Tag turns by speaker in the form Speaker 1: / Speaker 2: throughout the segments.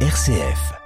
Speaker 1: RCF.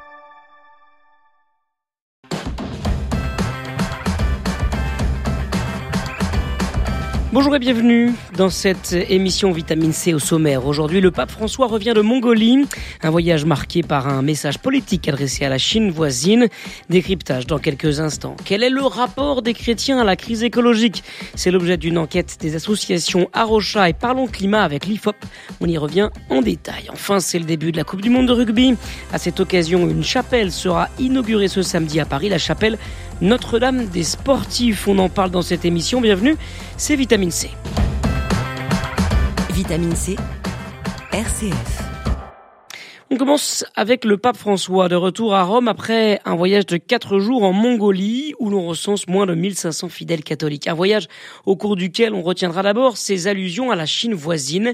Speaker 2: Bonjour et bienvenue dans cette émission Vitamine C au sommaire. Aujourd'hui, le pape François revient de Mongolie, un voyage marqué par un message politique adressé à la Chine voisine. Décryptage dans quelques instants. Quel est le rapport des chrétiens à la crise écologique? C'est l'objet d'une enquête des associations Arocha et Parlons Climat avec l'IFOP. On y revient en détail. Enfin, c'est le début de la Coupe du Monde de rugby. À cette occasion, une chapelle sera inaugurée ce samedi à Paris, la chapelle notre-Dame des sportifs. On en parle dans cette émission. Bienvenue, c'est Vitamine C.
Speaker 1: Vitamine C, RCF.
Speaker 2: On commence avec le pape François de retour à Rome après un voyage de quatre jours en Mongolie où l'on recense moins de 1500 fidèles catholiques. Un voyage au cours duquel on retiendra d'abord ses allusions à la Chine voisine.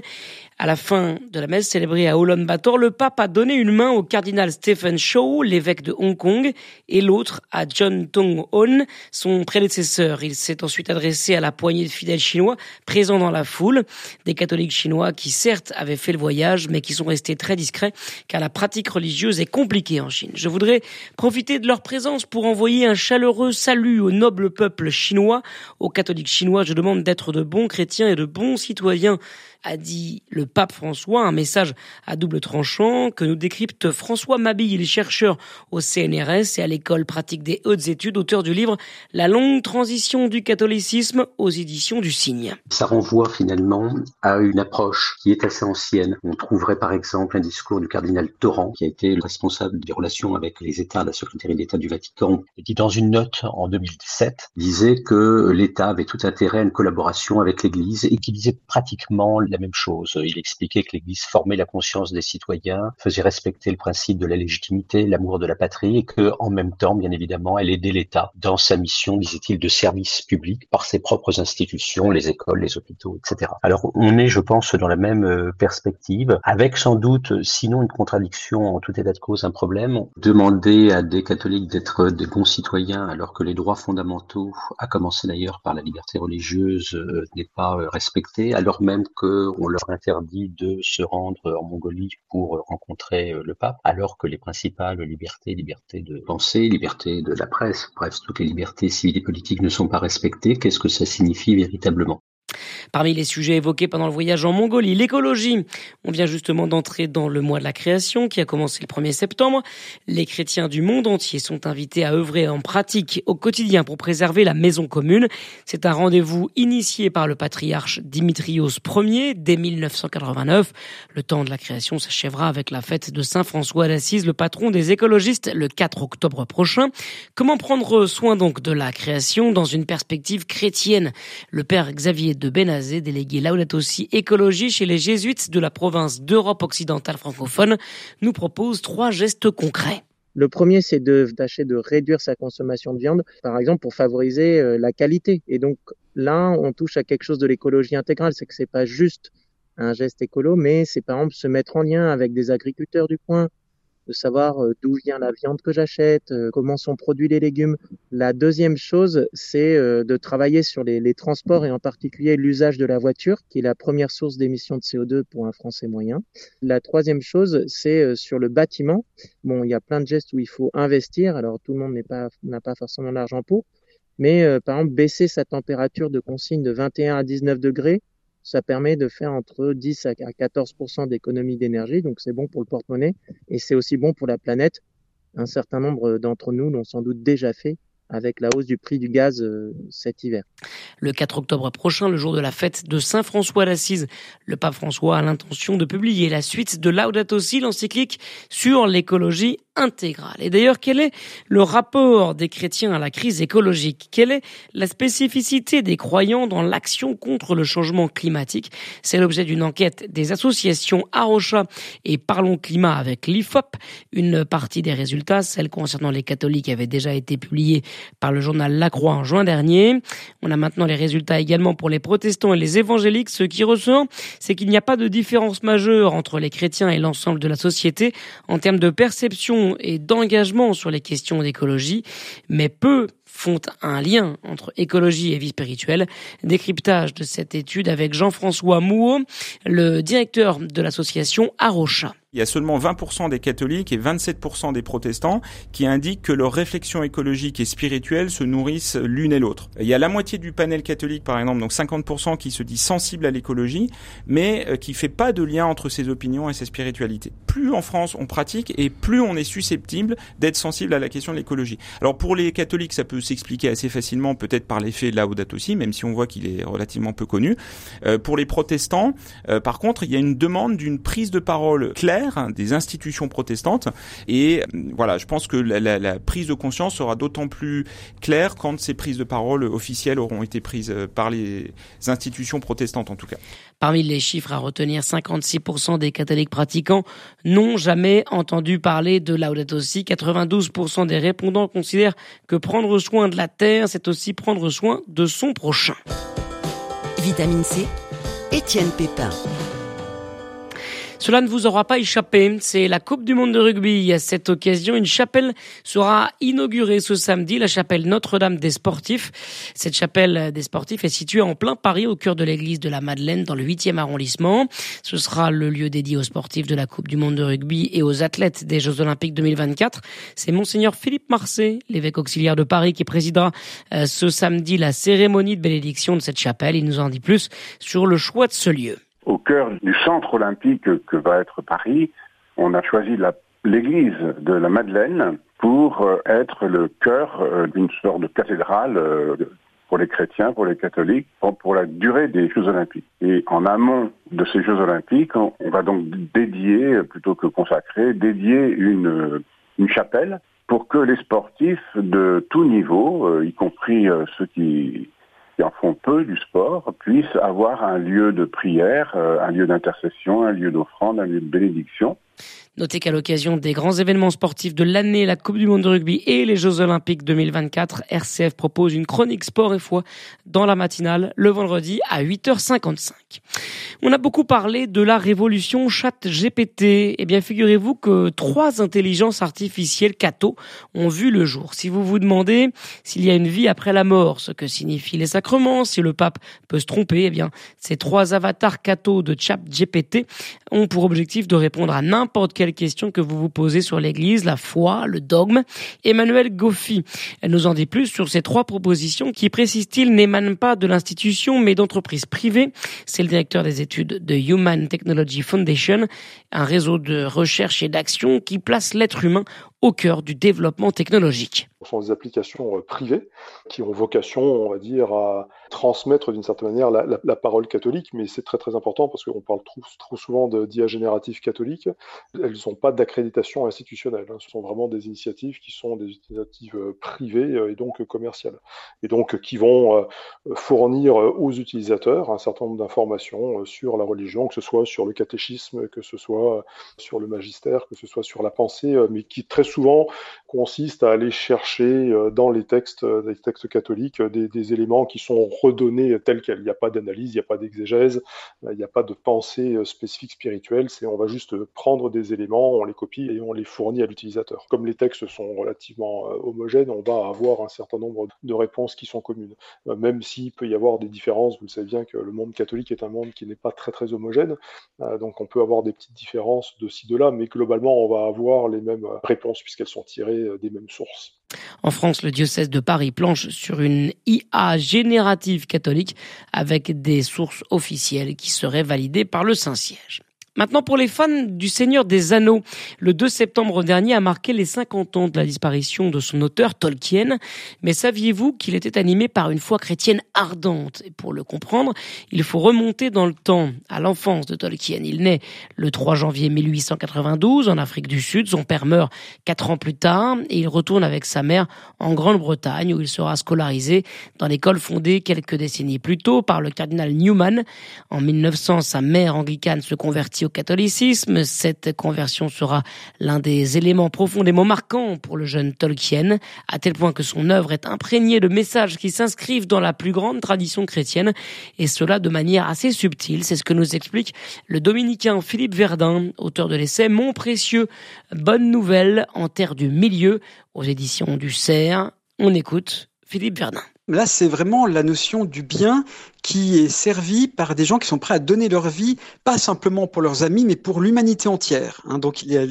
Speaker 2: À la fin de la messe célébrée à Ulaanbaatar, le pape a donné une main au cardinal Stephen Chow, l'évêque de Hong Kong, et l'autre à John Tong-on, son prédécesseur. Il s'est ensuite adressé à la poignée de fidèles chinois présents dans la foule, des catholiques chinois qui certes avaient fait le voyage, mais qui sont restés très discrets, car la pratique religieuse est compliquée en Chine. Je voudrais profiter de leur présence pour envoyer un chaleureux salut au noble peuple chinois. Aux catholiques chinois, je demande d'être de bons chrétiens et de bons citoyens a dit le pape François, un message à double tranchant que nous décrypte François Mabille, chercheur au CNRS et à l'école pratique des hautes études, auteur du livre La longue transition du catholicisme aux éditions du Cygne.
Speaker 3: Ça renvoie finalement à une approche qui est assez ancienne. On trouverait par exemple un discours du cardinal Torrent, qui a été le responsable des relations avec les États, la secrétaire d'État du Vatican, et qui dans une note en 2017 disait que l'État avait tout intérêt à une collaboration avec l'Église et qui disait pratiquement la même chose. Il expliquait que l'Église formait la conscience des citoyens, faisait respecter le principe de la légitimité, l'amour de la patrie, et que, en même temps, bien évidemment, elle aidait l'État dans sa mission, disait-il, de service public par ses propres institutions, les écoles, les hôpitaux, etc. Alors, on est, je pense, dans la même euh, perspective, avec sans doute, sinon une contradiction, en tout état de cause, un problème. Demander à des catholiques d'être des bons citoyens, alors que les droits fondamentaux, à commencer d'ailleurs par la liberté religieuse, euh, n'est pas euh, respecté, alors même que on leur interdit de se rendre en Mongolie pour rencontrer euh, le pape, alors que les principales libertés, liberté de pensée, liberté de la presse, bref, toutes les libertés civiles et politiques ne sont pas respectées, qu'est-ce que ça signifie véritablement?
Speaker 2: Parmi les sujets évoqués pendant le voyage en Mongolie, l'écologie. On vient justement d'entrer dans le mois de la création qui a commencé le 1er septembre. Les chrétiens du monde entier sont invités à œuvrer en pratique au quotidien pour préserver la maison commune. C'est un rendez-vous initié par le patriarche Dimitrios Ier dès 1989. Le temps de la création s'achèvera avec la fête de Saint François d'Assise, le patron des écologistes, le 4 octobre prochain. Comment prendre soin donc de la création dans une perspective chrétienne? Le père Xavier de Benazé, délégué Laudato aussi écologie chez les jésuites de la province d'Europe occidentale francophone, nous propose trois gestes concrets.
Speaker 4: Le premier, c'est de tâcher de réduire sa consommation de viande, par exemple, pour favoriser euh, la qualité. Et donc là, on touche à quelque chose de l'écologie intégrale, c'est que c'est pas juste un geste écolo, mais c'est par exemple se mettre en lien avec des agriculteurs du coin, de savoir euh, d'où vient la viande que j'achète, euh, comment sont produits les légumes. La deuxième chose, c'est euh, de travailler sur les, transports et en particulier l'usage de la voiture, qui est la première source d'émissions de CO2 pour un Français moyen. La troisième chose, c'est sur le bâtiment. Bon, il y a plein de gestes où il faut investir. Alors tout le monde n'est pas n'a pas forcément l'argent pour, mais par exemple baisser sa température de consigne de 21 à 19 degrés ça permet de faire entre 10 à 14% d'économie d'énergie, donc c'est bon pour le porte-monnaie et c'est aussi bon pour la planète. Un certain nombre d'entre nous l'ont sans doute déjà fait avec la hausse du prix du gaz euh, cet hiver.
Speaker 2: Le 4 octobre prochain, le jour de la fête de Saint François d'Assise, le pape François a l'intention de publier la suite de Laudato Si, l'encyclique sur l'écologie intégrale. Et d'ailleurs, quel est le rapport des chrétiens à la crise écologique? Quelle est la spécificité des croyants dans l'action contre le changement climatique? C'est l'objet d'une enquête des associations Arocha et Parlons Climat avec l'IFOP. Une partie des résultats, celle concernant les catholiques, avait déjà été publiée par le journal La Croix en juin dernier. On a maintenant les résultats également pour les protestants et les évangéliques. Ce qui ressort, c'est qu'il n'y a pas de différence majeure entre les chrétiens et l'ensemble de la société en termes de perception et d'engagement sur les questions d'écologie, mais peu font un lien entre écologie et vie spirituelle. Décryptage de cette étude avec Jean-François Mouot, le directeur de l'association Arocha.
Speaker 5: Il y a seulement 20% des catholiques et 27% des protestants qui indiquent que leurs réflexions écologiques et spirituelles se nourrissent l'une et l'autre. Il y a la moitié du panel catholique, par exemple, donc 50% qui se dit sensible à l'écologie, mais euh, qui fait pas de lien entre ses opinions et ses spiritualités. Plus en France on pratique et plus on est susceptible d'être sensible à la question de l'écologie. Alors pour les catholiques, ça peut s'expliquer assez facilement, peut-être par l'effet Laudato aussi, même si on voit qu'il est relativement peu connu. Euh, pour les protestants, euh, par contre, il y a une demande d'une prise de parole claire des institutions protestantes. Et euh, voilà, je pense que la, prise de conscience sera d'autant plus claire quand ces prises de parole officielles auront été prises par les institutions protestantes en tout cas.
Speaker 2: Parmi les chiffres à retenir, 56% des catholiques pratiquants n'ont jamais entendu parler de Laudato Si. 92% des répondants considèrent que prendre soin de la terre, c'est aussi prendre soin de son prochain.
Speaker 1: Vitamine C, Étienne Pépin.
Speaker 2: Cela ne vous aura pas échappé, c'est la Coupe du Monde de rugby. À cette occasion, une chapelle sera inaugurée ce samedi, la chapelle Notre-Dame des Sportifs. Cette chapelle des Sportifs est située en plein Paris, au cœur de l'église de la Madeleine, dans le 8e arrondissement. Ce sera le lieu dédié aux sportifs de la Coupe du Monde de rugby et aux athlètes des Jeux Olympiques 2024. C'est Monseigneur Philippe Marseille, l'évêque auxiliaire de Paris, qui présidera euh, ce samedi la cérémonie de bénédiction de cette chapelle. Il nous en dit plus sur le choix de ce lieu
Speaker 6: au cœur du centre olympique que va être Paris, on a choisi l'église de la Madeleine pour euh, être le cœur euh, d'une sorte de cathédrale euh, pour les chrétiens, pour les catholiques, pour la durée des Jeux olympiques. Et en amont de ces Jeux olympiques, on va donc dédier, plutôt que consacrer, dédier une, une chapelle pour que les sportifs de tout niveau, y compris ceux qui qui en font peu du sport puissent avoir un lieu de prière, euh, un lieu d'intercession, un lieu d'offrande, un lieu de bénédiction.
Speaker 2: Notez qu'à l'occasion des grands événements sportifs de l'année, la Coupe du Monde de rugby et les Jeux Olympiques 2024, RCF propose une chronique sport et foi dans la matinale le vendredi à 8h55. On a beaucoup parlé de la révolution chat GPT. Eh bien, figurez-vous que trois intelligences artificielles Cato ont vu le jour. Si vous vous demandez s'il y a une vie après la mort, ce que signifient les sacrements, si le pape peut se tromper, eh bien, ces trois avatars Cato de chat GPT ont pour objectif de répondre à n'importe quelle question que vous vous posez sur l'Église, la foi, le dogme. Emmanuel Goffi nous en dit plus sur ces trois propositions qui, précise-t-il, n'émanent pas de l'institution mais d'entreprises privées. C'est le directeur des études de Human Technology Foundation, un réseau de recherche et d'action qui place l'être humain au cœur du développement technologique.
Speaker 7: Ce sont des applications euh, privées qui ont vocation, on va dire, à transmettre d'une certaine manière la, parole catholique, mais c'est très très important parce qu'on parle trop, trop souvent d'IA générative catholique. Elles n'ont pas d'accréditation institutionnelle. Hein. Ce sont vraiment des initiatives qui sont des initiatives euh, privées euh, et donc commerciales. Et donc qui vont fournir aux utilisateurs un certain nombre d'informations sur la religion, que ce soit sur le catéchisme, que ce soit sur le magistère, que ce soit sur la pensée, mais qui très souvent consiste à aller chercher euh, dans les textes, euh, les textes catholiques euh, des, éléments qui sont redonnés tels quels. Il n'y a pas d'analyse, il n'y a pas d'exégèse, il n'y a pas de pensée spécifique spirituelle. C'est on va juste prendre des éléments, on les copie et on les fournit à l'utilisateur. Comme les textes sont relativement homogènes, on va avoir un certain nombre de réponses qui sont communes. Même s'il peut y avoir des différences, vous le savez bien que le monde catholique est un monde qui n'est pas très très homogène, donc on peut avoir des petites différences de ci de là, mais globalement on va avoir les mêmes réponses puisqu'elles sont tirées euh, des mêmes sources.
Speaker 2: En France, le diocèse de Paris planche sur une IA générative catholique avec des sources officielles qui seraient validées par le Saint-Siège. Maintenant, pour les fans du Seigneur des Anneaux, le 2 septembre dernier a marqué les 50 ans de la disparition de son auteur Tolkien. Mais saviez-vous qu'il était animé par une foi chrétienne ardente? Et pour le comprendre, il faut remonter dans le temps, à l'enfance de Tolkien. Il naît le 3 janvier 1892 en Afrique du Sud. Son père meurt quatre ans plus tard et il retourne avec sa mère en Grande-Bretagne où il sera scolarisé dans l'école fondée quelques décennies plus tôt par le cardinal Newman. En 1900, sa mère anglicane se convertit catholicisme. Cette conversion sera l'un des éléments profondément marquants pour le jeune Tolkien, à tel point que son œuvre est imprégnée de messages qui s'inscrivent dans la plus grande tradition chrétienne, et cela de manière assez subtile. C'est ce que nous explique le dominicain Philippe Verdun, auteur de l'essai Mon précieux, bonne nouvelle en terre du milieu, aux éditions du Cerf. On écoute
Speaker 8: Philippe Verdun.
Speaker 9: Là, c'est vraiment la notion du bien qui est servi par des gens qui sont prêts à donner leur vie, pas simplement pour leurs amis, mais pour l'humanité entière. Hein. Donc il y a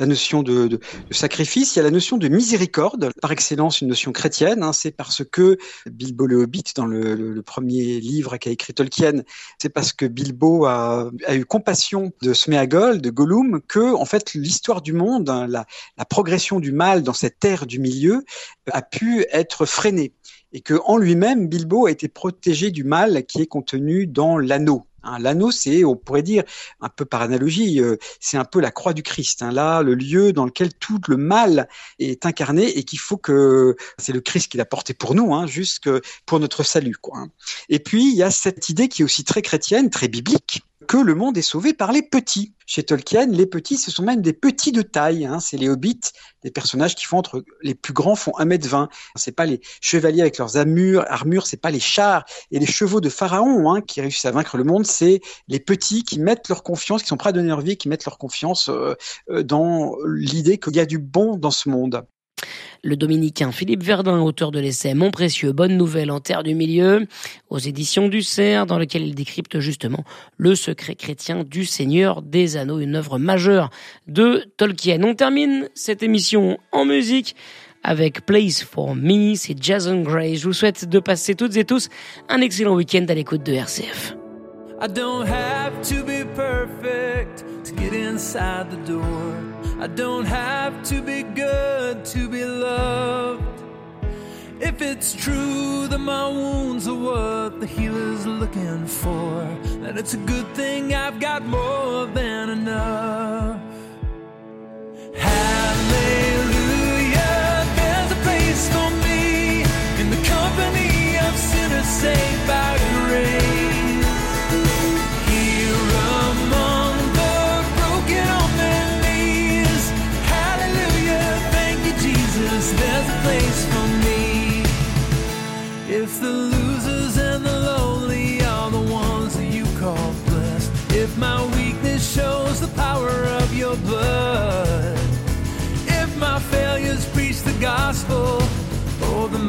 Speaker 9: la notion de, sacrifice, il y a la notion de miséricorde, par excellence une notion chrétienne. Hein. C'est parce que Bilbo le Hobbit, dans le, premier livre qu'a écrit Tolkien, c'est parce que Bilbo a, eu compassion de Sméagol, de Gollum, que en fait l'histoire du monde, hein, la, la progression du mal dans cette terre du milieu, a pu être freinée et que en lui-même, Bilbo a été protégé du mal qui est contenu dans l'anneau. Hein, l'anneau, c'est, on pourrait dire, un peu par analogie, euh, c'est un peu la croix du Christ. Hein, là, le lieu dans lequel tout le mal est incarné et qu'il faut que c'est le Christ qui l'a porté pour nous, hein, jusque pour notre salut. Quoi, hein. Et puis, il y a cette idée qui est aussi très chrétienne, très biblique, que le monde est sauvé par les petits. Chez Tolkien, les petits, ce sont même des petits de taille. Hein. C'est les hobbits, des personnages qui font entre les plus grands font 1m20. C'est pas les chevaliers avec leurs armures, armures, c'est pas les chars et les chevaux de pharaon hein, qui réussissent à vaincre le monde. C'est les petits qui mettent leur confiance, qui sont prêts à donner leur vie, qui mettent leur confiance euh, euh dans l'idée qu'il y a du bon dans ce monde.
Speaker 8: Le dominicain Philippe Verdun, auteur de l'essai Mon précieux, bonne nouvelle en terre du milieu, aux éditions du Cerf, dans lequel il décrypte justement le secret chrétien du Seigneur des Anneaux, une œuvre majeure de Tolkien. On termine cette émission en musique avec Place for Me, c'est Jason Gray. Je vous souhaite de passer toutes et tous un excellent week-end à l'écoute de RCF. I don't have to be good to be loved. If it's true that my wounds are what the healer's looking for, then it's a good thing I've got more than enough. Hallelujah, there's a place for me in the company of sinners saved by grace.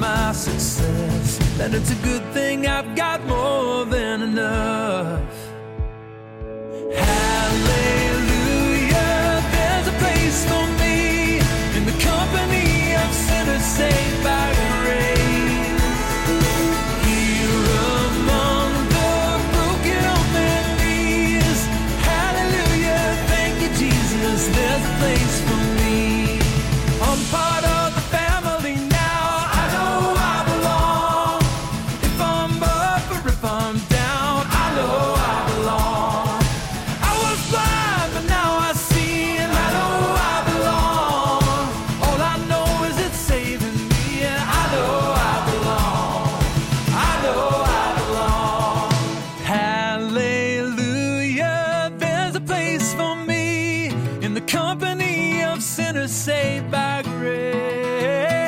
Speaker 8: My success, then it's a good thing I've got more than enough. the company of sinners saved by grace.